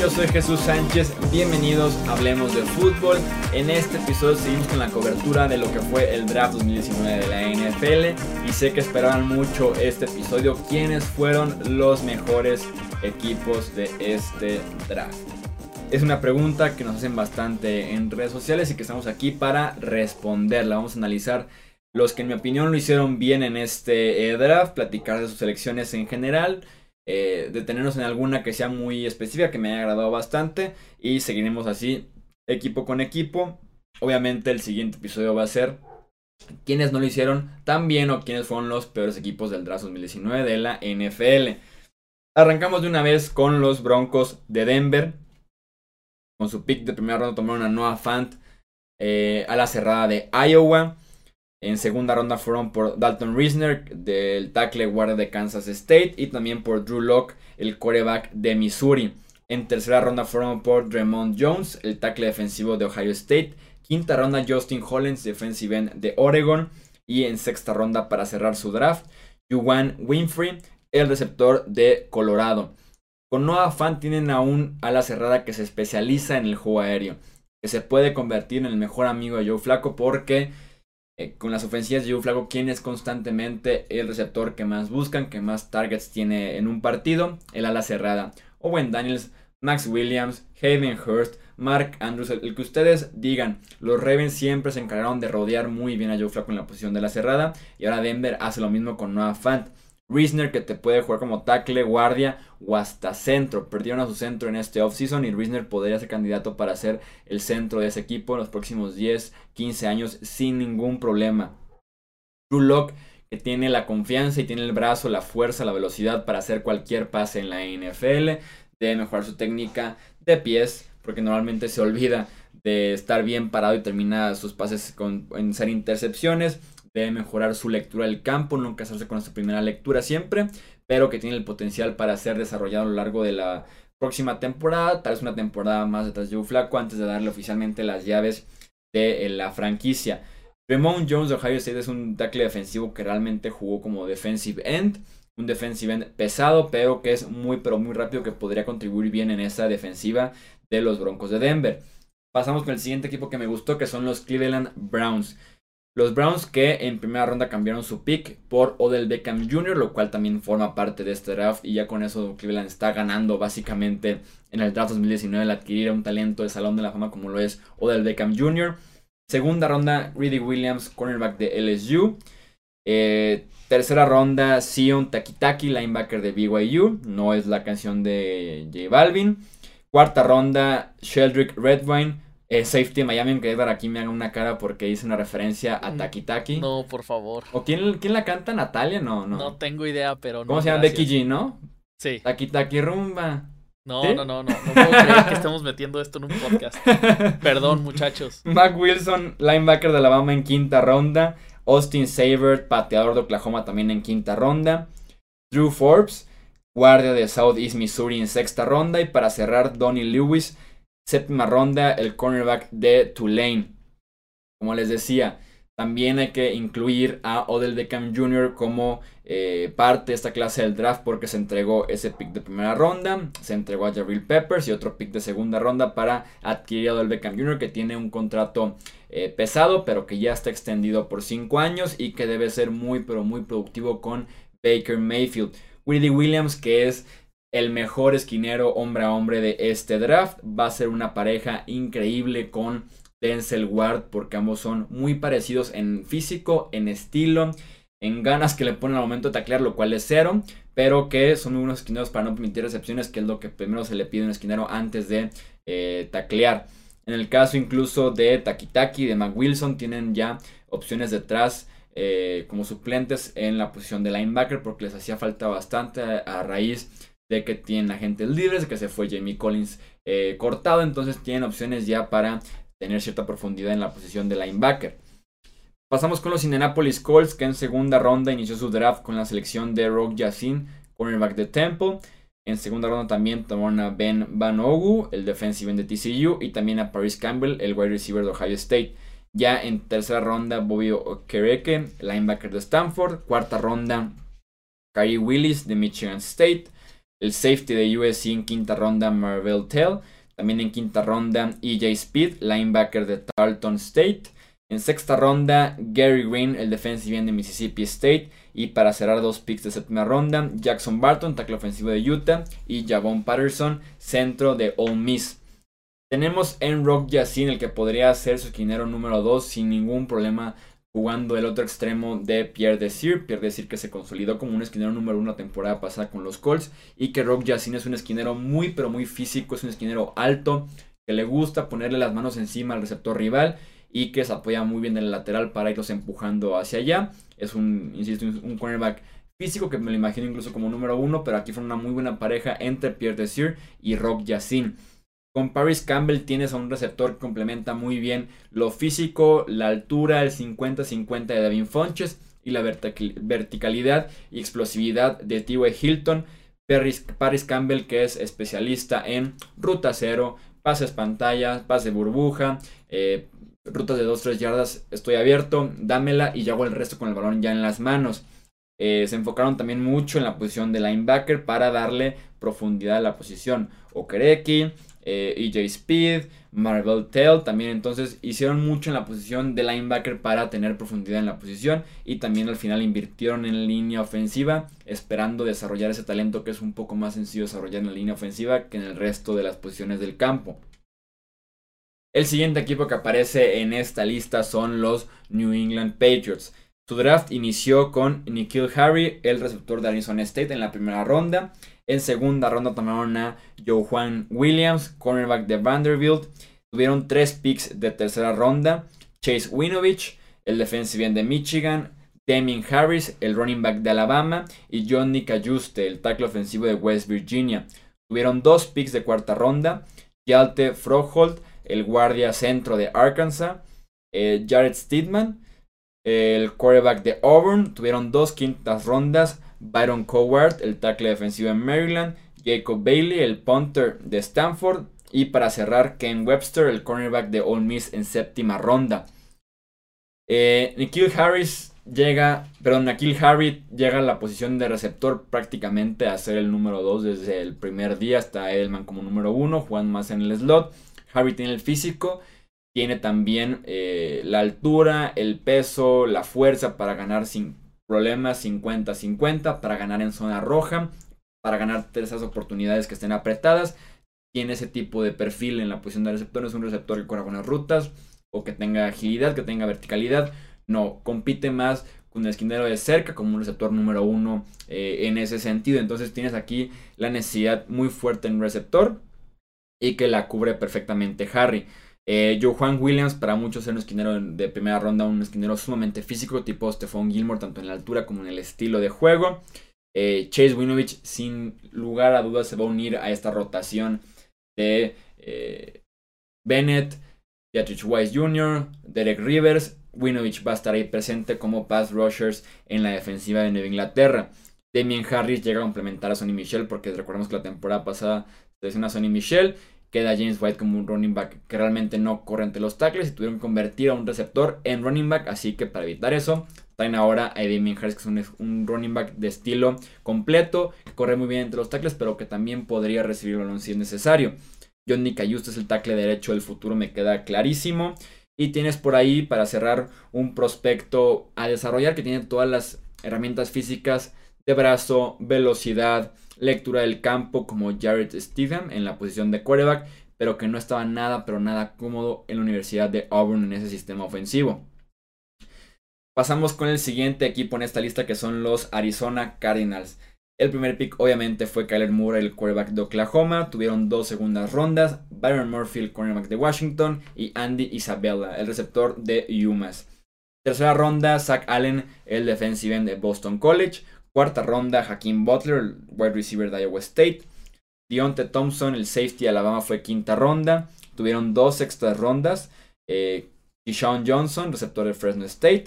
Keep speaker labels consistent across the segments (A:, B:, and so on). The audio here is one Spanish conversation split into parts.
A: Yo soy Jesús Sánchez, bienvenidos a Hablemos de Fútbol. En este episodio seguimos con la cobertura de lo que fue el draft 2019 de la NFL y sé que esperaban mucho este episodio. ¿Quiénes fueron los mejores equipos de este draft? Es una pregunta que nos hacen bastante en redes sociales y que estamos aquí para responderla. Vamos a analizar los que en mi opinión lo hicieron bien en este eh, draft, platicar de sus selecciones en general eh, detenernos en alguna que sea muy específica, que me haya agradado bastante. Y seguiremos así, equipo con equipo. Obviamente el siguiente episodio va a ser quienes no lo hicieron tan bien o quiénes fueron los peores equipos del draft 2019 de la NFL. Arrancamos de una vez con los Broncos de Denver. Con su pick de primera ronda tomaron a Noah Fant eh, a la cerrada de Iowa. En segunda ronda fueron por Dalton Risner, del tackle guardia de Kansas State, y también por Drew Locke, el quarterback de Missouri. En tercera ronda fueron por Dremont Jones, el tackle defensivo de Ohio State. Quinta ronda Justin Hollins, defensive end de Oregon. Y en sexta ronda para cerrar su draft, Juwan Winfrey, el receptor de Colorado. Con Noah Fan tienen a la cerrada que se especializa en el juego aéreo, que se puede convertir en el mejor amigo de Joe Flaco porque eh, con las ofensivas de Joe Flaco, quien es constantemente el receptor que más buscan, que más targets tiene en un partido, el ala cerrada. Owen Daniels, Max Williams, Hayden Hurst, Mark Andrews, el, que ustedes digan. Los Ravens siempre se encargaron de rodear muy bien a Joe Flaco en la posición de la cerrada. Y ahora Denver hace lo mismo con Noah Fant. Risner que te puede jugar como tackle, guardia o hasta centro. Perdieron a su centro en este offseason y Risner podría ser candidato para ser el centro de ese equipo en los próximos 10, 15 años sin ningún problema. Drew que tiene la confianza y tiene el brazo, la fuerza, la velocidad para hacer cualquier pase en la NFL. Debe mejorar su técnica de pies porque normalmente se olvida de estar bien parado y termina sus pases en ser intercepciones debe mejorar su lectura del campo, no casarse con su primera lectura siempre, pero que tiene el potencial para ser desarrollado a lo largo de la próxima temporada, tal vez una temporada más detrás de Joe Flaco antes de darle oficialmente las llaves de la franquicia. Ramon Jones de Ohio State es un tackle defensivo que realmente jugó como defensive end, un defensive end pesado, pero que es muy pero muy rápido que podría contribuir bien en esa defensiva de los Broncos de Denver. Pasamos con el siguiente equipo que me gustó, que son los Cleveland Browns. Los Browns que en primera ronda cambiaron su pick por Odell Beckham Jr., lo cual también forma parte de este draft y ya con eso Cleveland está ganando básicamente en el draft 2019 el adquirir un talento de salón de la fama como lo es Odell Beckham Jr. Segunda ronda, Reedy Williams, cornerback de LSU. Eh, tercera ronda, Sion Takitaki, linebacker de BYU. No es la canción de J Balvin. Cuarta ronda, Sheldrick Redwine, eh, safety Miami, aunque Edward aquí me haga una cara porque hice una referencia a mm, Taki Taki.
B: No, por favor.
A: ¿O quién, quién la canta? ¿Natalia? No, no.
B: No tengo idea, pero no.
A: ¿Cómo se llama? Becky G, ¿no?
B: Sí.
A: Taki Taki Rumba.
B: No, no, no, no, no puedo creer que estemos metiendo esto en un podcast. Perdón, muchachos.
A: Mac Wilson, linebacker de Alabama en quinta ronda. Austin Saber, pateador de Oklahoma también en quinta ronda. Drew Forbes, guardia de Southeast Missouri en sexta ronda. Y para cerrar, Donnie Lewis, Séptima ronda, el cornerback de Tulane. Como les decía, también hay que incluir a Odell Beckham Jr. como eh, parte de esta clase del draft porque se entregó ese pick de primera ronda, se entregó a Peppers y otro pick de segunda ronda para adquirir a Odell Beckham Jr. que tiene un contrato eh, pesado pero que ya está extendido por 5 años y que debe ser muy pero muy productivo con Baker Mayfield. Willie Williams que es el mejor esquinero hombre a hombre de este draft. Va a ser una pareja increíble con Denzel Ward porque ambos son muy parecidos en físico, en estilo, en ganas que le ponen al momento de taclear, lo cual es cero, pero que son unos esquineros para no permitir recepciones, que es lo que primero se le pide a un esquinero antes de eh, taclear. En el caso incluso de Takitaki, de Mac Wilson, tienen ya opciones detrás eh, como suplentes en la posición de linebacker porque les hacía falta bastante a raíz de que tienen agentes libres, de que se fue Jamie Collins eh, cortado, entonces tienen opciones ya para tener cierta profundidad en la posición de linebacker. Pasamos con los Indianapolis Colts, que en segunda ronda inició su draft con la selección de Rock Yassin, cornerback de Temple. En segunda ronda también tomaron a Ben Van Ogu, el defensive de TCU, y también a Paris Campbell, el wide receiver de Ohio State. Ya en tercera ronda, Bobby Okereke, linebacker de Stanford. Cuarta ronda, Kyrie Willis de Michigan State. El safety de USC en quinta ronda, Marvel Tell. También en quinta ronda, EJ Speed, linebacker de Tarleton State. En sexta ronda, Gary Green, el defensive end de Mississippi State. Y para cerrar dos picks de séptima ronda, Jackson Barton, tackle ofensivo de Utah. Y Javon Patterson, centro de Ole Miss. Tenemos en Rock Yassin, el que podría ser su esquinero número 2 sin ningún problema jugando el otro extremo de Pierre Desir. Pierre Desir que se consolidó como un esquinero número uno la temporada pasada con los Colts. Y que Rock Yassin es un esquinero muy pero muy físico, es un esquinero alto, que le gusta ponerle las manos encima al receptor rival y que se apoya muy bien en el lateral para irlos empujando hacia allá. Es un, insisto, un cornerback físico que me lo imagino incluso como número uno, pero aquí fue una muy buena pareja entre Pierre Desir y Rock Yassin. Con Paris Campbell tienes a un receptor que complementa muy bien lo físico, la altura, el 50-50 de Devin Fonches y la verticalidad y explosividad de T.W. Hilton. Paris Campbell que es especialista en ruta cero, pases pantalla, pase burbuja, eh, rutas de 2-3 yardas, estoy abierto, dámela y yo hago el resto con el balón ya en las manos. Eh, se enfocaron también mucho en la posición de linebacker para darle profundidad a la posición. Okereki, eh, EJ Speed, Marvel Tell también entonces hicieron mucho en la posición de linebacker para tener profundidad en la posición y también al final invirtieron en línea ofensiva esperando desarrollar ese talento que es un poco más sencillo desarrollar en la línea ofensiva que en el resto de las posiciones del campo. El siguiente equipo que aparece en esta lista son los New England Patriots. Su draft inició con Nikhil Harry, el receptor de Arizona State en la primera ronda. En segunda ronda tomaron a Joe Williams, cornerback de Vanderbilt. Tuvieron tres picks de tercera ronda. Chase Winovich, el defensive end de Michigan. Damien Harris, el running back de Alabama. Y John Nick el tackle ofensivo de West Virginia. Tuvieron dos picks de cuarta ronda. Yalte Froholt, el guardia centro de Arkansas. Eh, Jared Steedman, el quarterback de Auburn. Tuvieron dos quintas rondas. Byron Coward, el tackle defensivo en Maryland, Jacob Bailey, el punter de Stanford, y para cerrar, Ken Webster, el cornerback de Ole Miss en séptima ronda. Eh, Nikhil Harris llega, perdón, Nikhil Harry llega a la posición de receptor prácticamente a ser el número 2 desde el primer día hasta Edelman como número 1, jugando más en el slot. Harry tiene el físico, tiene también eh, la altura, el peso, la fuerza para ganar sin problemas 50-50 para ganar en zona roja, para ganar esas oportunidades que estén apretadas. Tiene ese tipo de perfil en la posición de receptor, es un receptor que corra buenas rutas o que tenga agilidad, que tenga verticalidad. No, compite más con el esquinero de cerca como un receptor número uno eh, en ese sentido. Entonces tienes aquí la necesidad muy fuerte en receptor y que la cubre perfectamente Harry. Eh, Juan Williams, para muchos, es un esquinero de primera ronda, un esquinero sumamente físico, tipo Stephon Gilmore, tanto en la altura como en el estilo de juego. Eh, Chase Winovich, sin lugar a dudas, se va a unir a esta rotación de eh, Bennett, Beatrice Wise Jr., Derek Rivers. Winovich va a estar ahí presente como pass rushers en la defensiva de Nueva Inglaterra. Damien Harris llega a complementar a Sonny Michel porque recordemos que la temporada pasada se a Sonny Michel queda James White como un running back que realmente no corre ante los tackles y tuvieron que convertir a un receptor en running back, así que para evitar eso, traen ahora a Damien Harris, que es un, running back de estilo completo, que corre muy bien entre los tackles, pero que también podría recibir el balón si es necesario. Johnny Cayuste es el tackle derecho del futuro, me queda clarísimo. Y tienes por ahí para cerrar un prospecto a desarrollar que tiene todas las herramientas físicas de brazo, velocidad, lectura del campo como Jared Stephen en la posición de quarterback, pero que no estaba nada, pero nada cómodo en la Universidad de Auburn en ese sistema ofensivo. Pasamos con el siguiente equipo en esta lista que son los Arizona Cardinals. El primer pick obviamente fue Kyler Moore, el quarterback de Oklahoma. Tuvieron dos segundas rondas. Byron Murphy, el quarterback de Washington. Y Andy Isabella, el receptor de UMass. Tercera ronda, Zach Allen, el defensive end de Boston College. Cuarta ronda, Hakeem Butler, el wide receiver de Iowa State. Deontay Thompson, el safety de Alabama, fue quinta ronda. Tuvieron dos extras rondas. Eh, Johnson, receptor de Fresno State.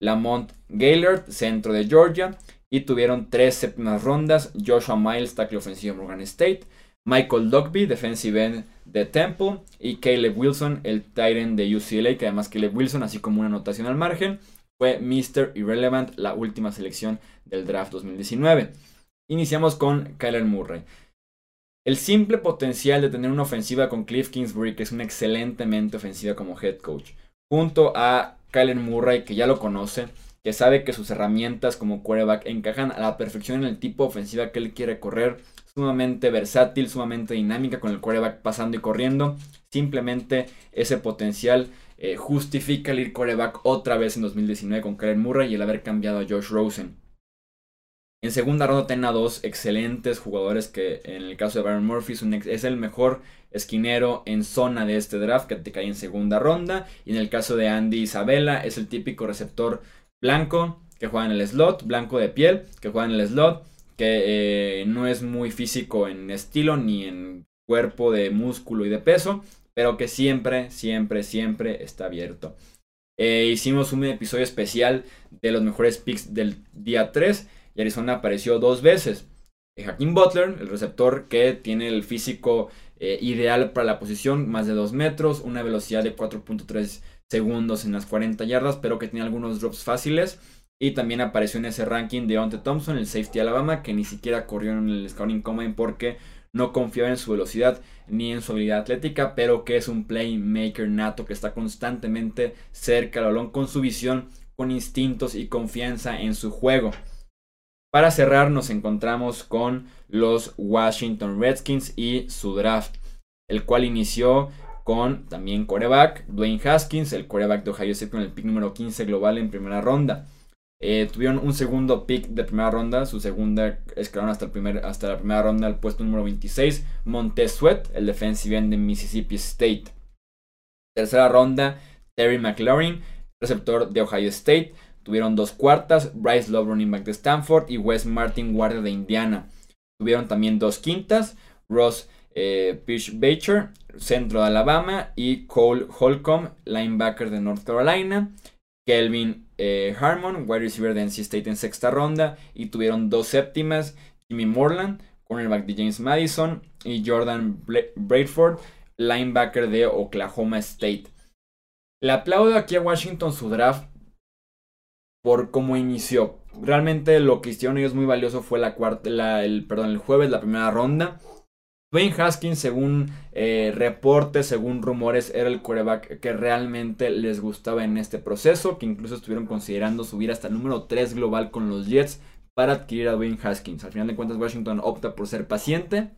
A: Lamont Gaylord, centro de Georgia. Y tuvieron tres séptimas rondas. Joshua Miles, tackle ofensivo de Morgan State. Michael Dogby, defensive end de Temple. Y Caleb Wilson, el tight end de UCLA. Que además Caleb Wilson, así como una anotación al margen, fue Mr. Irrelevant, la última selección del draft 2019. Iniciamos con Kyler Murray. El simple potencial de tener una ofensiva con Cliff Kingsbury, que es una excelentemente ofensiva como head coach, junto a Kyler Murray, que ya lo conoce, que sabe que sus herramientas como quarterback encajan a la perfección en el tipo de ofensiva que él quiere correr, sumamente versátil, sumamente dinámica con el quarterback pasando y corriendo. Simplemente ese potencial eh, justifica el ir quarterback otra vez en 2019 con Kyler Murray y el haber cambiado a Josh Rosen. En segunda ronda tiene a dos excelentes jugadores que en el caso de Byron Murphy es, el mejor esquinero en zona de este draft que te cae en segunda ronda. Y en el caso de Andy Isabella es el típico receptor blanco que juega en el slot, blanco de piel, que juega en el slot, que eh, no es muy físico en estilo ni en cuerpo de músculo y de peso, pero que siempre, siempre, siempre está abierto. Eh, hicimos un episodio especial de los mejores picks del día 3 y Arizona apareció dos veces. Hakeem Butler, el receptor que tiene el físico eh, ideal para la posición, más de 2 metros, una velocidad de 4.3 segundos en las 40 yardas, pero que tiene algunos drops fáciles. Y también apareció en ese ranking de Onte Thompson, el safety Alabama, que ni siquiera corrió en el Scouting Combine porque no confiaba en su velocidad ni en su habilidad atlética, pero que es un playmaker nato que está constantemente cerca del balón con su visión, con instintos y confianza en su juego. Para cerrar nos encontramos con los Washington Redskins y su draft, el cual inició con también coreback, Dwayne Haskins, el coreback de Ohio State con el pick número 15 global en primera ronda. Eh, tuvieron un segundo pick de primera ronda, su segunda escalón hasta, el primer, hasta la primera ronda, el puesto número 26, Montez Sweat, el defensive end de Mississippi State. Tercera ronda, Terry McLaurin, receptor de Ohio State. Tuvieron dos cuartas, Bryce Love, running back de Stanford, y Wes Martin, guardia de Indiana. Tuvieron también dos quintas, Ross eh, Bacher, centro de Alabama, y Cole Holcomb, linebacker de North Carolina. Kelvin eh, Harmon, wide receiver de NC State en sexta ronda. Y tuvieron dos séptimas, Jimmy Morland, cornerback de James Madison, y Jordan Bradford, linebacker de Oklahoma State. Le aplaudo aquí a Washington su draft por cómo inició. Realmente lo que hicieron ellos muy valioso fue la cuarta, el, perdón, el jueves, la primera ronda. Dwayne Haskins, según eh, reportes, según rumores, era el quarterback que realmente les gustaba en este proceso, que incluso estuvieron considerando subir hasta el número 3 global con los Jets para adquirir a Dwayne Haskins. Al final de cuentas, Washington opta por ser paciente,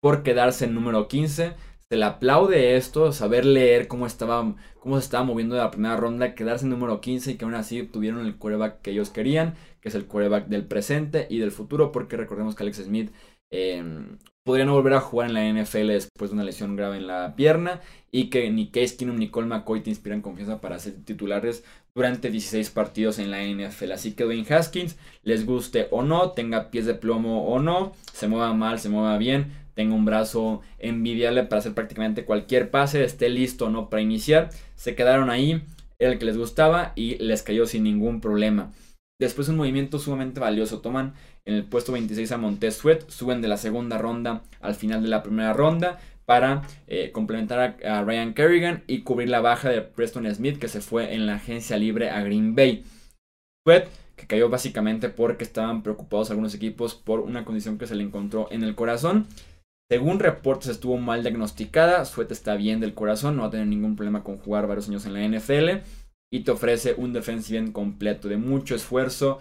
A: por quedarse en número 15 se le aplaude esto, saber leer cómo estaba, cómo se estaba moviendo de la primera ronda, quedarse en número 15 y que aún así tuvieron el quarterback que ellos querían, que es el quarterback del presente y del futuro, porque recordemos que Alex Smith em, podría no volver a jugar en la NFL después de una lesión grave en la pierna y que ni Case Keenum ni Cole McCoy te inspiran confianza para ser titulares durante 16 partidos en la NFL. Así que Dwayne Haskins, les guste o no, tenga pies de plomo o no, se mueva mal, se mueva bien, tenga un brazo envidiable para hacer prácticamente cualquier pase, esté listo o no para iniciar. Se quedaron ahí, era el que les gustaba y les cayó sin ningún problema. Después un movimiento sumamente valioso, toman en el puesto 26 a Montez Sweat, suben de la segunda ronda al final de la primera ronda para eh, complementar a, Ryan Kerrigan y cubrir la baja de Preston Smith que se fue en la agencia libre a Green Bay. Sweat que cayó básicamente porque estaban preocupados algunos equipos por una condición que se le encontró en el corazón según reportes estuvo mal diagnosticada, Suete está bien del corazón, no va a tener ningún problema con jugar varios años en la NFL y te ofrece un defensive end completo de mucho esfuerzo,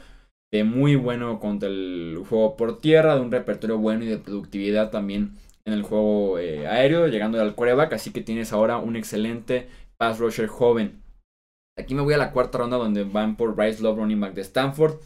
A: de muy bueno contra el juego por tierra, de un repertorio bueno y de productividad también en el juego eh, aéreo, llegando al coreback, así que tienes ahora un excelente pass rusher joven. Aquí me voy a la cuarta ronda donde van por Bryce Love, running back de Stanford.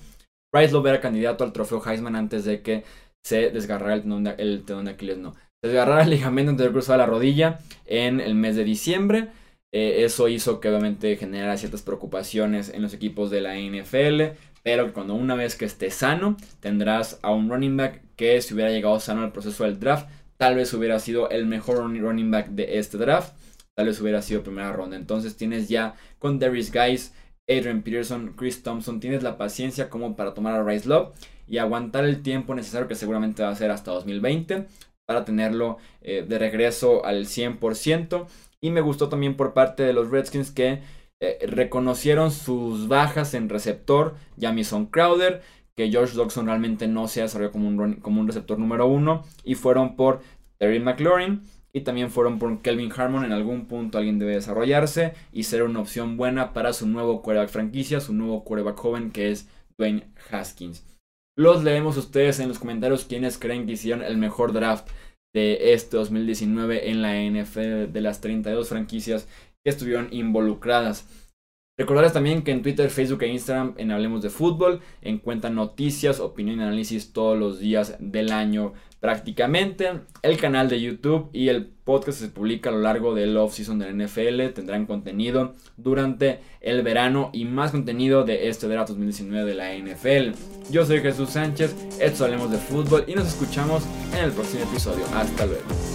A: Bryce Love era candidato al trofeo Heisman antes de que se desgarrará el tenón de, Aquiles, no. Se desgarrará el ligamento anterior cruzado la rodilla en el mes de diciembre. Eh, eso hizo que obviamente generara ciertas preocupaciones en los equipos de la NFL. Pero cuando una vez que esté sano, tendrás a un running back que si hubiera llegado sano al proceso del draft, tal vez hubiera sido el mejor running back de este draft. Tal vez hubiera sido primera ronda. Entonces tienes ya con Darius Guys, Adrian Peterson, Chris Thompson, tienes la paciencia como para tomar a Rice Love y aguantar el tiempo necesario que seguramente va a ser hasta 2020 para tenerlo eh, de regreso al 100%. Y me gustó también por parte de los Redskins que eh, reconocieron sus bajas en receptor, Jamison Crowder, que Josh Dodson realmente no se desarrolló como un, como un receptor número uno y fueron por Terry McLaurin y también fueron por Kelvin Harmon. En algún punto alguien debe desarrollarse y ser una opción buena para su nuevo quarterback franquicia, su nuevo quarterback joven que es Dwayne Haskins. Los leemos ustedes en los comentarios quienes creen que hicieron el mejor draft de este 2019 en la NFL de las 32 franquicias que estuvieron involucradas. Recordarles también que en Twitter, Facebook e Instagram en Hablemos de Fútbol encuentran noticias, opinión y análisis todos los días del año prácticamente. El canal de YouTube y el podcast se publica a lo largo del off-season de la NFL. Tendrán contenido durante el verano y más contenido de este draft 2019 de la NFL. Yo soy Jesús Sánchez, esto Hablemos de Fútbol y nos escuchamos en el próximo episodio. Hasta luego.